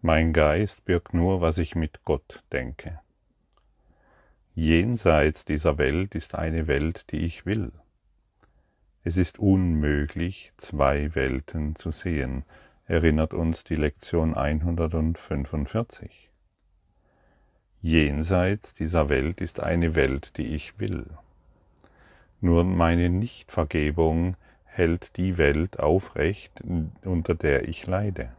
Mein Geist birgt nur, was ich mit Gott denke. Jenseits dieser Welt ist eine Welt, die ich will. Es ist unmöglich, zwei Welten zu sehen, erinnert uns die Lektion 145. Jenseits dieser Welt ist eine Welt, die ich will. Nur meine Nichtvergebung hält die Welt aufrecht, unter der ich leide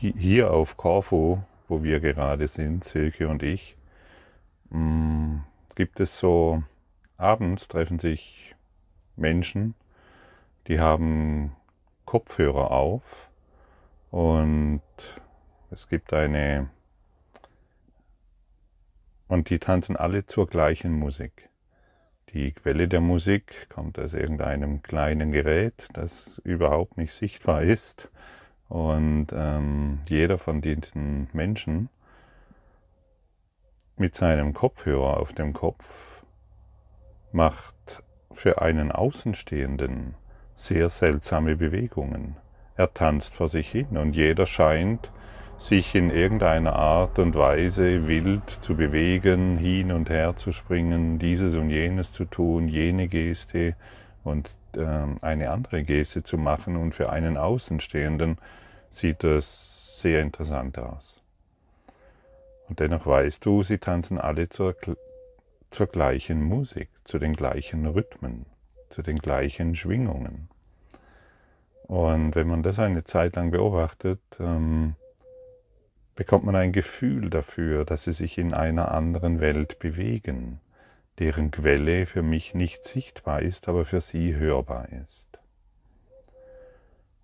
hier auf Corfu, wo wir gerade sind, Silke und ich, mm, gibt es so, abends treffen sich Menschen, die haben Kopfhörer auf und es gibt eine, und die tanzen alle zur gleichen Musik. Die Quelle der Musik kommt aus irgendeinem kleinen Gerät, das überhaupt nicht sichtbar ist und ähm, jeder von diesen Menschen mit seinem Kopfhörer auf dem Kopf macht für einen Außenstehenden sehr seltsame Bewegungen. Er tanzt vor sich hin und jeder scheint sich in irgendeiner Art und Weise wild zu bewegen, hin und her zu springen, dieses und jenes zu tun, jene Geste und eine andere Geste zu machen und für einen Außenstehenden sieht das sehr interessant aus. Und dennoch weißt du, sie tanzen alle zur, zur gleichen Musik, zu den gleichen Rhythmen, zu den gleichen Schwingungen. Und wenn man das eine Zeit lang beobachtet, ähm, bekommt man ein Gefühl dafür, dass sie sich in einer anderen Welt bewegen, deren Quelle für mich nicht sichtbar ist, aber für sie hörbar ist.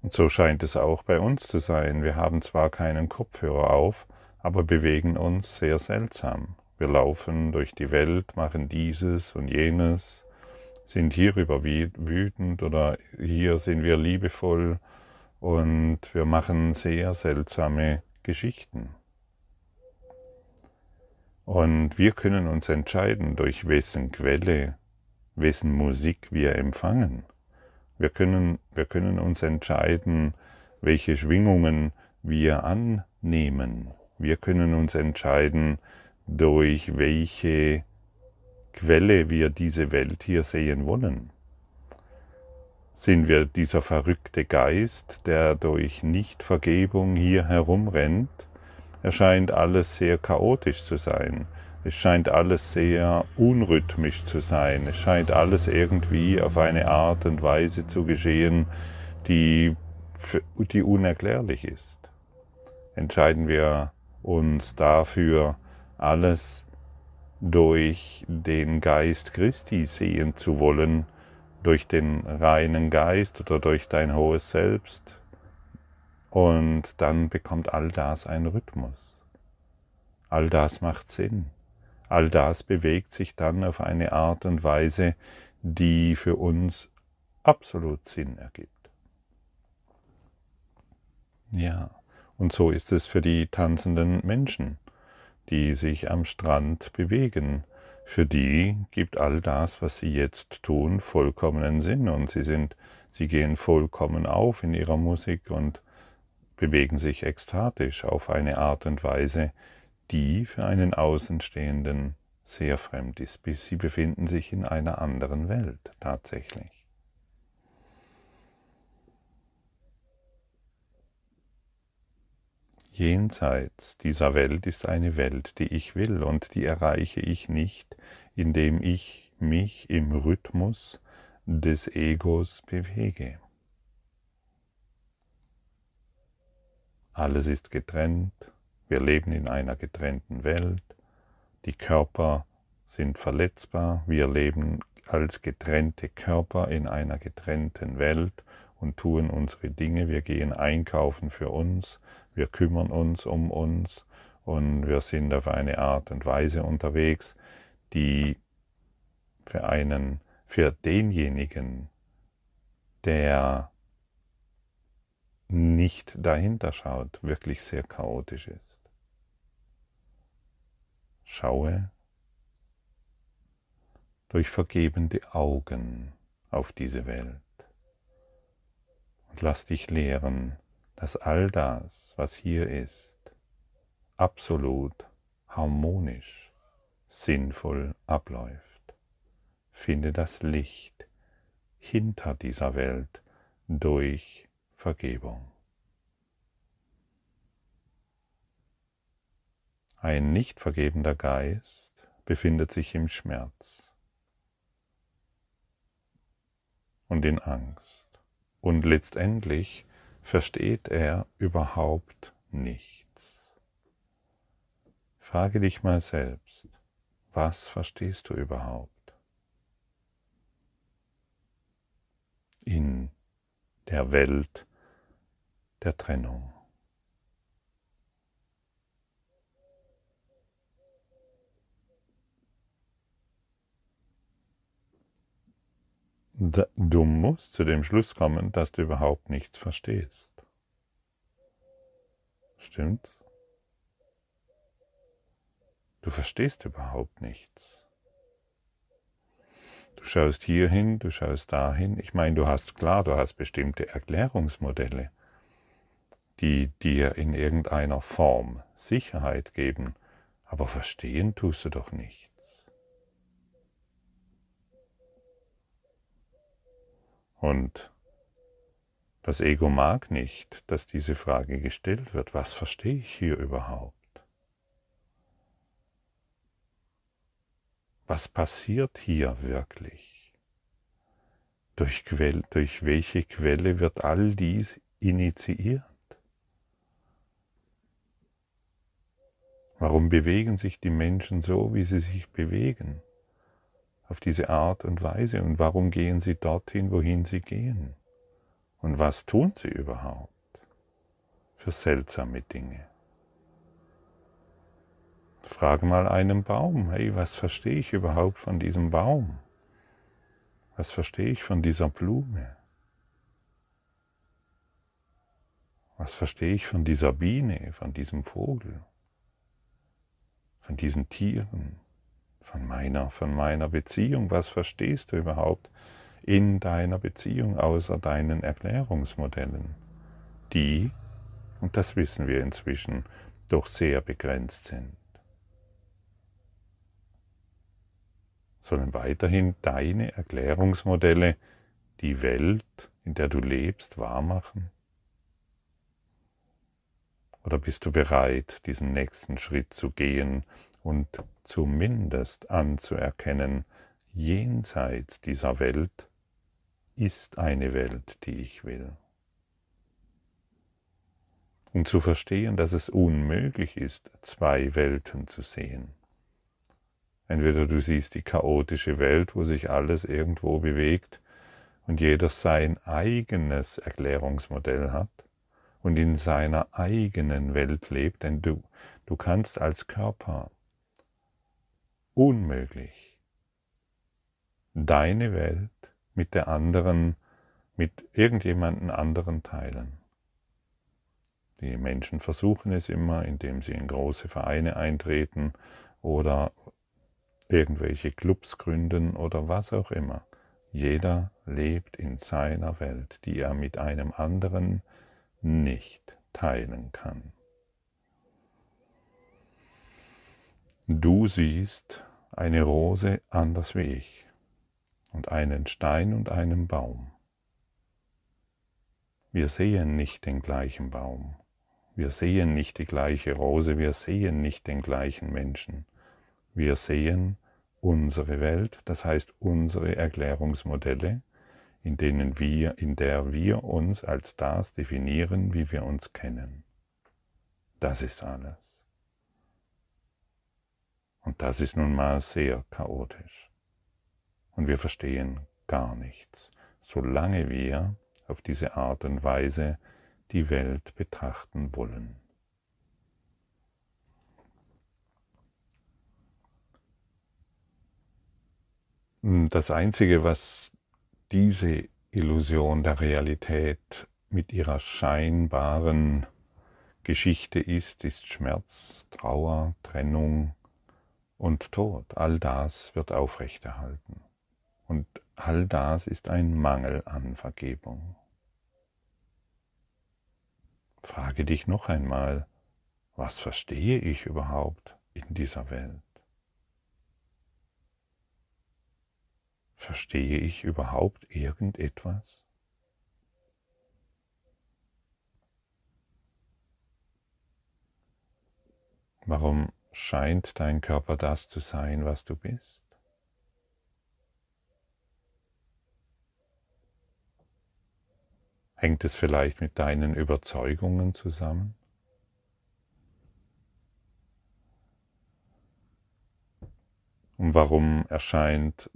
Und so scheint es auch bei uns zu sein. Wir haben zwar keinen Kopfhörer auf, aber bewegen uns sehr seltsam. Wir laufen durch die Welt, machen dieses und jenes, sind hierüber wütend oder hier sind wir liebevoll und wir machen sehr seltsame Geschichten. Und wir können uns entscheiden, durch wessen Quelle, wessen Musik wir empfangen. Wir können, wir können uns entscheiden, welche Schwingungen wir annehmen. Wir können uns entscheiden, durch welche Quelle wir diese Welt hier sehen wollen. Sind wir dieser verrückte Geist, der durch Nichtvergebung hier herumrennt, erscheint alles sehr chaotisch zu sein. Es scheint alles sehr unrhythmisch zu sein. Es scheint alles irgendwie auf eine Art und Weise zu geschehen, die, die unerklärlich ist. Entscheiden wir uns dafür, alles durch den Geist Christi sehen zu wollen, durch den reinen Geist oder durch dein hohes Selbst. Und dann bekommt all das einen Rhythmus. All das macht Sinn. All das bewegt sich dann auf eine Art und Weise, die für uns absolut Sinn ergibt. Ja, und so ist es für die tanzenden Menschen, die sich am Strand bewegen. Für die gibt all das, was sie jetzt tun, vollkommenen Sinn und sie sind, sie gehen vollkommen auf in ihrer Musik und bewegen sich ekstatisch auf eine Art und Weise, die für einen Außenstehenden sehr fremd ist. Sie befinden sich in einer anderen Welt tatsächlich. Jenseits dieser Welt ist eine Welt, die ich will, und die erreiche ich nicht, indem ich mich im Rhythmus des Egos bewege. Alles ist getrennt, wir leben in einer getrennten Welt. Die Körper sind verletzbar. Wir leben als getrennte Körper in einer getrennten Welt und tun unsere Dinge. Wir gehen einkaufen für uns. Wir kümmern uns um uns und wir sind auf eine Art und Weise unterwegs, die für einen, für denjenigen, der nicht dahinter schaut, wirklich sehr chaotisch ist. Schaue durch vergebende Augen auf diese Welt und lass dich lehren, dass all das, was hier ist, absolut harmonisch, sinnvoll abläuft. Finde das Licht hinter dieser Welt durch Vergebung. Ein nicht vergebender Geist befindet sich im Schmerz und in Angst und letztendlich versteht er überhaupt nichts. Frage dich mal selbst, was verstehst du überhaupt? In der Welt der Trennung. Du musst zu dem Schluss kommen, dass du überhaupt nichts verstehst. Stimmt's? Du verstehst überhaupt nichts. Du schaust hierhin, du schaust dahin. Ich meine, du hast klar, du hast bestimmte Erklärungsmodelle, die dir in irgendeiner Form Sicherheit geben, aber verstehen tust du doch nicht. Und das Ego mag nicht, dass diese Frage gestellt wird. Was verstehe ich hier überhaupt? Was passiert hier wirklich? Durch, Quell, durch welche Quelle wird all dies initiiert? Warum bewegen sich die Menschen so, wie sie sich bewegen? auf diese Art und Weise und warum gehen sie dorthin, wohin sie gehen? Und was tun sie überhaupt für seltsame Dinge? Frage mal einen Baum, hey, was verstehe ich überhaupt von diesem Baum? Was verstehe ich von dieser Blume? Was verstehe ich von dieser Biene, von diesem Vogel, von diesen Tieren? von meiner, von meiner Beziehung. Was verstehst du überhaupt in deiner Beziehung außer deinen Erklärungsmodellen, die, und das wissen wir inzwischen, doch sehr begrenzt sind? Sollen weiterhin deine Erklärungsmodelle die Welt, in der du lebst, wahrmachen? Oder bist du bereit, diesen nächsten Schritt zu gehen und zumindest anzuerkennen, jenseits dieser Welt ist eine Welt, die ich will. Und zu verstehen, dass es unmöglich ist, zwei Welten zu sehen. Entweder du siehst die chaotische Welt, wo sich alles irgendwo bewegt und jeder sein eigenes Erklärungsmodell hat und in seiner eigenen Welt lebt, denn du, du kannst als Körper unmöglich, deine Welt mit der anderen, mit irgendjemanden anderen teilen. Die Menschen versuchen es immer, indem sie in große Vereine eintreten oder irgendwelche Clubs gründen oder was auch immer. Jeder lebt in seiner Welt, die er mit einem anderen nicht teilen kann. Du siehst eine Rose anders wie ich und einen Stein und einen Baum. Wir sehen nicht den gleichen Baum, wir sehen nicht die gleiche Rose, wir sehen nicht den gleichen Menschen. Wir sehen unsere Welt, das heißt unsere Erklärungsmodelle, in denen wir, in der wir uns als das definieren, wie wir uns kennen. Das ist alles. Und das ist nun mal sehr chaotisch. Und wir verstehen gar nichts, solange wir auf diese Art und Weise die Welt betrachten wollen. Das Einzige, was diese Illusion der Realität mit ihrer scheinbaren Geschichte ist, ist Schmerz, Trauer, Trennung, und Tod. All das wird aufrechterhalten. Und all das ist ein Mangel an Vergebung. Frage dich noch einmal, was verstehe ich überhaupt in dieser Welt? Verstehe ich überhaupt irgendetwas? Warum scheint dein Körper das zu sein, was du bist? Hängt es vielleicht mit deinen Überzeugungen zusammen? Und warum erscheint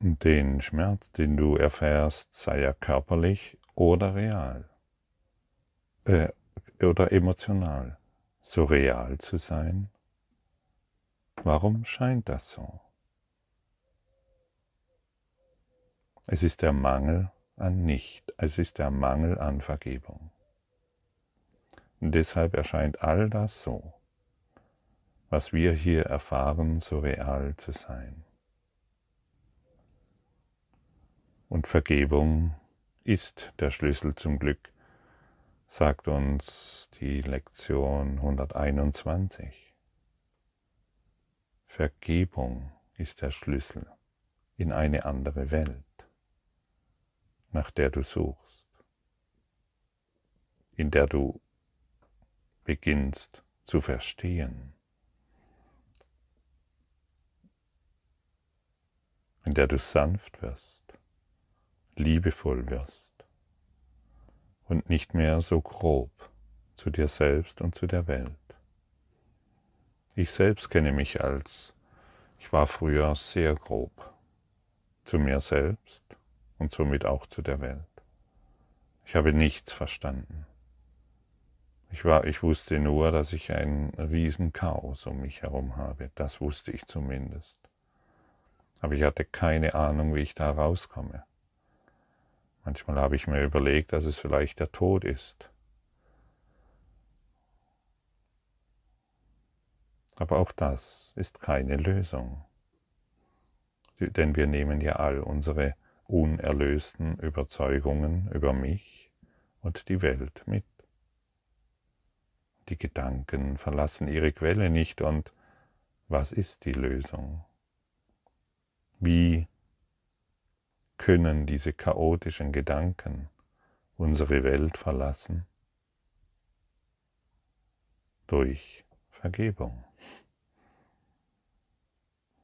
den Schmerz, den du erfährst, sei er körperlich oder real äh, oder emotional, so real zu sein? Warum scheint das so? Es ist der Mangel an Nicht, es ist der Mangel an Vergebung. Und deshalb erscheint all das so, was wir hier erfahren, so real zu sein. Und Vergebung ist der Schlüssel zum Glück, sagt uns die Lektion 121. Vergebung ist der Schlüssel in eine andere Welt, nach der du suchst, in der du beginnst zu verstehen, in der du sanft wirst liebevoll wirst und nicht mehr so grob zu dir selbst und zu der Welt. Ich selbst kenne mich als, ich war früher sehr grob zu mir selbst und somit auch zu der Welt. Ich habe nichts verstanden. Ich, war, ich wusste nur, dass ich ein Riesenchaos um mich herum habe. Das wusste ich zumindest. Aber ich hatte keine Ahnung, wie ich da rauskomme. Manchmal habe ich mir überlegt, dass es vielleicht der Tod ist. Aber auch das ist keine Lösung. Denn wir nehmen ja all unsere unerlösten Überzeugungen über mich und die Welt mit. Die Gedanken verlassen ihre Quelle nicht und was ist die Lösung? Wie können diese chaotischen Gedanken unsere Welt verlassen? Durch Vergebung.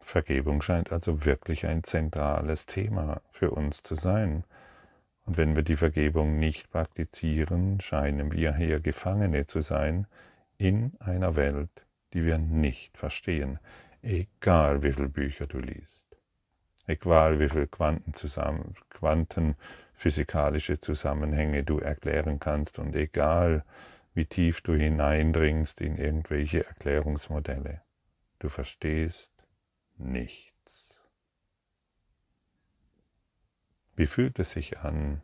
Vergebung scheint also wirklich ein zentrales Thema für uns zu sein. Und wenn wir die Vergebung nicht praktizieren, scheinen wir hier Gefangene zu sein in einer Welt, die wir nicht verstehen, egal wie viele Bücher du liest. Egal wie viele quantenphysikalische Zusammenhänge du erklären kannst und egal wie tief du hineindringst in irgendwelche Erklärungsmodelle, du verstehst nichts. Wie fühlt es sich an,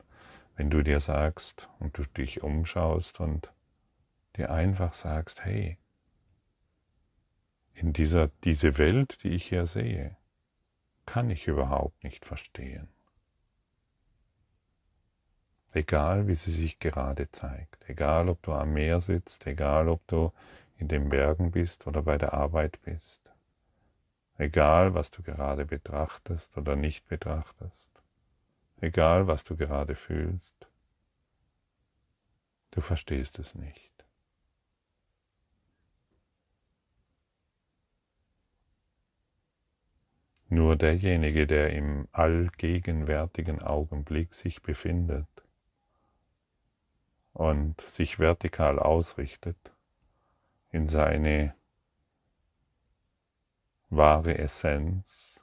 wenn du dir sagst und du dich umschaust und dir einfach sagst, hey, in dieser diese Welt, die ich hier sehe, kann ich überhaupt nicht verstehen. Egal wie sie sich gerade zeigt, egal ob du am Meer sitzt, egal ob du in den Bergen bist oder bei der Arbeit bist, egal was du gerade betrachtest oder nicht betrachtest, egal was du gerade fühlst, du verstehst es nicht. Nur derjenige, der im allgegenwärtigen Augenblick sich befindet und sich vertikal ausrichtet in seine wahre Essenz,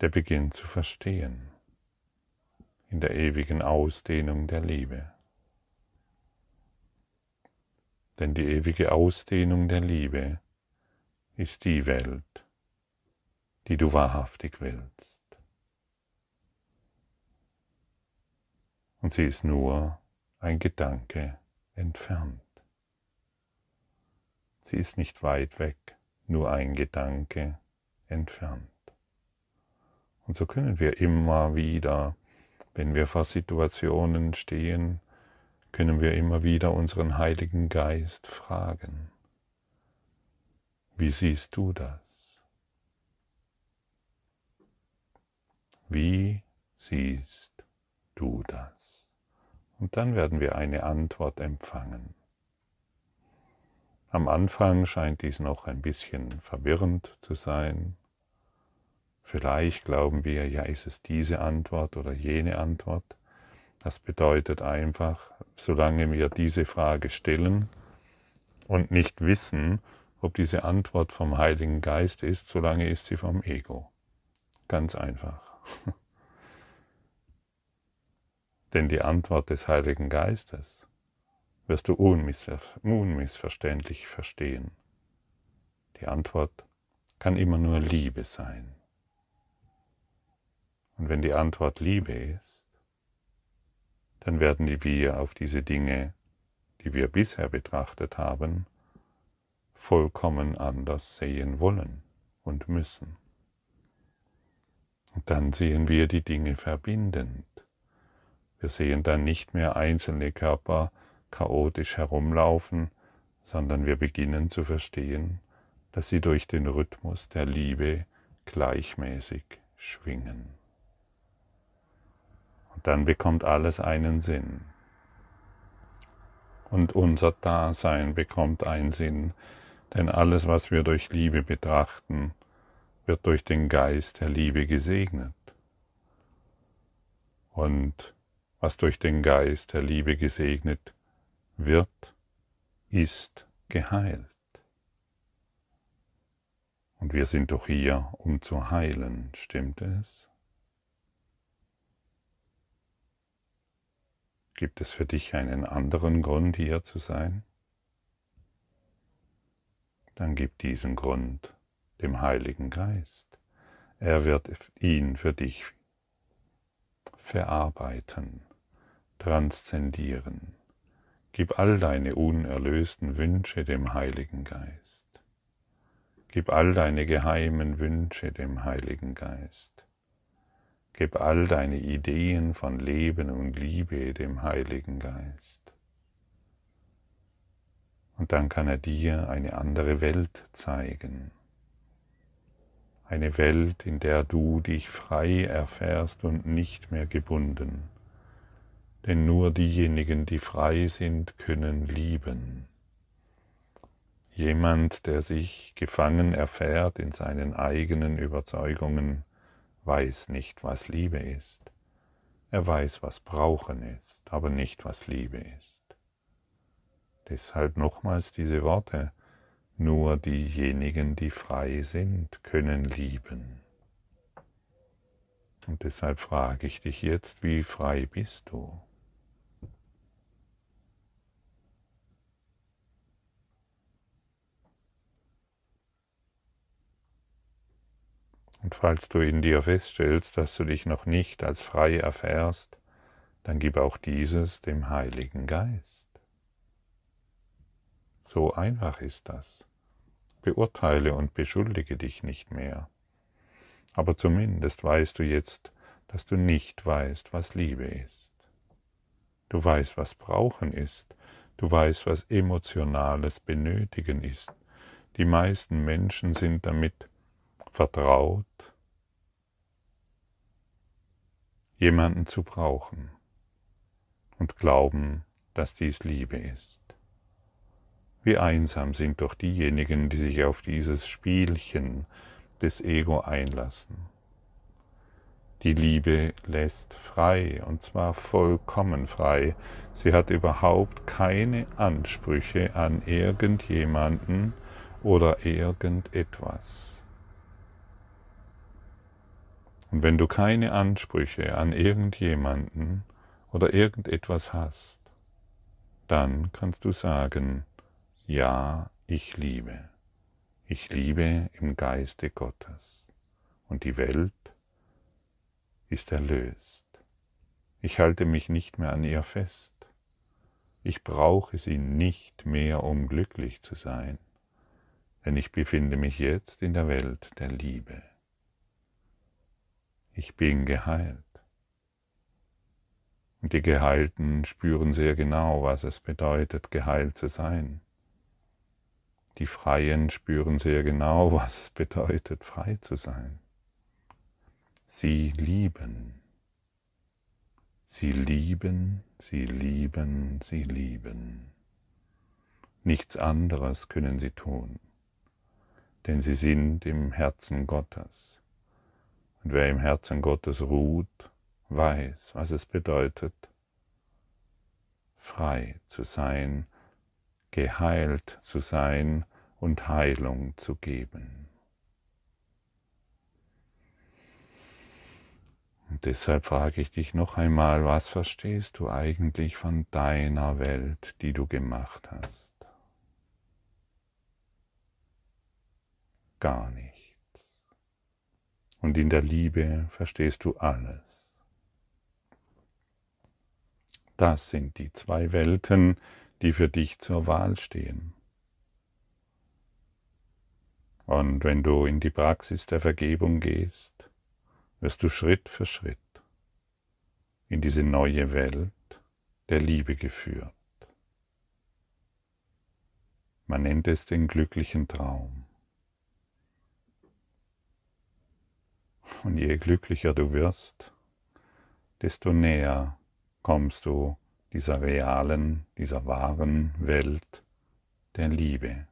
der beginnt zu verstehen in der ewigen Ausdehnung der Liebe. Denn die ewige Ausdehnung der Liebe ist die Welt, die du wahrhaftig willst. Und sie ist nur ein Gedanke entfernt. Sie ist nicht weit weg, nur ein Gedanke entfernt. Und so können wir immer wieder, wenn wir vor Situationen stehen, können wir immer wieder unseren Heiligen Geist fragen, wie siehst du das? Wie siehst du das? Und dann werden wir eine Antwort empfangen. Am Anfang scheint dies noch ein bisschen verwirrend zu sein. Vielleicht glauben wir, ja, ist es diese Antwort oder jene Antwort. Das bedeutet einfach, solange wir diese Frage stellen und nicht wissen, ob diese Antwort vom Heiligen Geist ist, solange ist sie vom Ego. Ganz einfach. Denn die Antwort des Heiligen Geistes wirst du unmissverständlich verstehen. Die Antwort kann immer nur Liebe sein. Und wenn die Antwort Liebe ist, dann werden wir auf diese Dinge, die wir bisher betrachtet haben, vollkommen anders sehen wollen und müssen. Und dann sehen wir die Dinge verbindend. Wir sehen dann nicht mehr einzelne Körper chaotisch herumlaufen, sondern wir beginnen zu verstehen, dass sie durch den Rhythmus der Liebe gleichmäßig schwingen. Und dann bekommt alles einen Sinn. Und unser Dasein bekommt einen Sinn, denn alles, was wir durch Liebe betrachten, wird durch den Geist der Liebe gesegnet. Und was durch den Geist der Liebe gesegnet wird, ist geheilt. Und wir sind doch hier, um zu heilen, stimmt es? Gibt es für dich einen anderen Grund, hier zu sein? Dann gib diesen Grund dem Heiligen Geist. Er wird ihn für dich verarbeiten, transzendieren. Gib all deine unerlösten Wünsche dem Heiligen Geist. Gib all deine geheimen Wünsche dem Heiligen Geist. Gib all deine Ideen von Leben und Liebe dem Heiligen Geist. Und dann kann er dir eine andere Welt zeigen eine Welt, in der du dich frei erfährst und nicht mehr gebunden. Denn nur diejenigen, die frei sind, können lieben. Jemand, der sich gefangen erfährt in seinen eigenen Überzeugungen, weiß nicht, was Liebe ist. Er weiß, was Brauchen ist, aber nicht, was Liebe ist. Deshalb nochmals diese Worte, nur diejenigen, die frei sind, können lieben. Und deshalb frage ich dich jetzt, wie frei bist du? Und falls du in dir feststellst, dass du dich noch nicht als frei erfährst, dann gib auch dieses dem Heiligen Geist. So einfach ist das beurteile und beschuldige dich nicht mehr. Aber zumindest weißt du jetzt, dass du nicht weißt, was Liebe ist. Du weißt, was Brauchen ist. Du weißt, was emotionales Benötigen ist. Die meisten Menschen sind damit vertraut, jemanden zu brauchen und glauben, dass dies Liebe ist. Wie einsam sind doch diejenigen, die sich auf dieses Spielchen des Ego einlassen. Die Liebe lässt frei, und zwar vollkommen frei. Sie hat überhaupt keine Ansprüche an irgendjemanden oder irgendetwas. Und wenn du keine Ansprüche an irgendjemanden oder irgendetwas hast, dann kannst du sagen, ja, ich liebe. Ich liebe im Geiste Gottes. Und die Welt ist erlöst. Ich halte mich nicht mehr an ihr fest. Ich brauche sie nicht mehr, um glücklich zu sein, denn ich befinde mich jetzt in der Welt der Liebe. Ich bin geheilt. Und die Geheilten spüren sehr genau, was es bedeutet, geheilt zu sein. Die Freien spüren sehr genau, was es bedeutet, frei zu sein. Sie lieben. Sie lieben, sie lieben, sie lieben. Nichts anderes können sie tun, denn sie sind im Herzen Gottes. Und wer im Herzen Gottes ruht, weiß, was es bedeutet, frei zu sein, geheilt zu sein und Heilung zu geben. Und deshalb frage ich dich noch einmal, was verstehst du eigentlich von deiner Welt, die du gemacht hast? Gar nichts. Und in der Liebe verstehst du alles. Das sind die zwei Welten, die für dich zur Wahl stehen. Und wenn du in die Praxis der Vergebung gehst, wirst du Schritt für Schritt in diese neue Welt der Liebe geführt. Man nennt es den glücklichen Traum. Und je glücklicher du wirst, desto näher kommst du dieser realen, dieser wahren Welt der Liebe,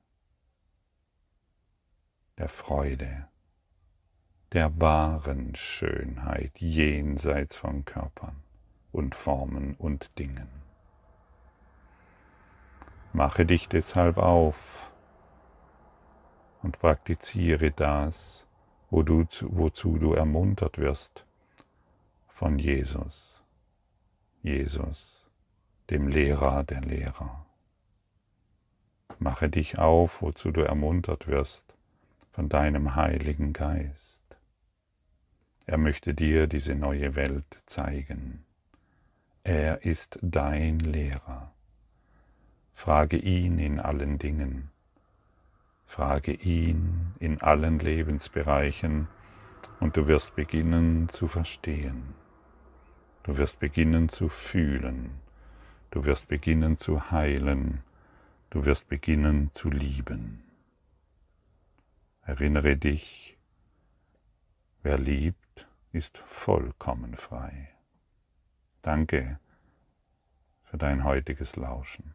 der Freude, der wahren Schönheit jenseits von Körpern und Formen und Dingen. Mache dich deshalb auf und praktiziere das, wo du, wozu du ermuntert wirst von Jesus. Jesus, dem Lehrer der Lehrer. Mache dich auf, wozu du ermuntert wirst von deinem Heiligen Geist. Er möchte dir diese neue Welt zeigen. Er ist dein Lehrer. Frage ihn in allen Dingen. Frage ihn in allen Lebensbereichen und du wirst beginnen zu verstehen. Du wirst beginnen zu fühlen. Du wirst beginnen zu heilen. Du wirst beginnen zu lieben. Erinnere dich, wer liebt, ist vollkommen frei. Danke für dein heutiges Lauschen.